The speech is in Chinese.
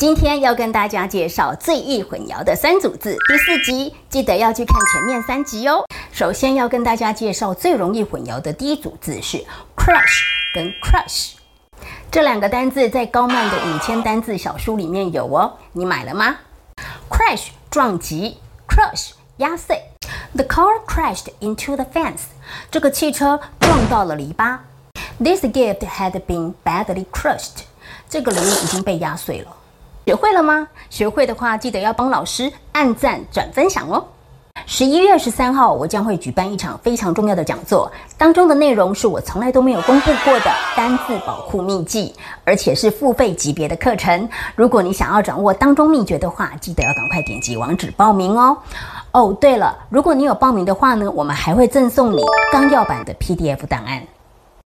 今天要跟大家介绍最易混淆的三组字，第四集记得要去看前面三集哦。首先要跟大家介绍最容易混淆的第一组字是 crush 跟 crush，这两个单字在高曼的五千单字小书里面有哦，你买了吗？crash 撞击，crush 压碎。The car crashed into the fence，这个汽车撞到了篱笆。This gift had been badly crushed，这个礼物已经被压碎了。学会了吗？学会的话，记得要帮老师按赞、转分享哦。十一月二十三号，我将会举办一场非常重要的讲座，当中的内容是我从来都没有公布过的单字保护秘籍，而且是付费级别的课程。如果你想要掌握当中秘诀的话，记得要赶快点击网址报名哦。哦，对了，如果你有报名的话呢，我们还会赠送你纲要版的 PDF 档案。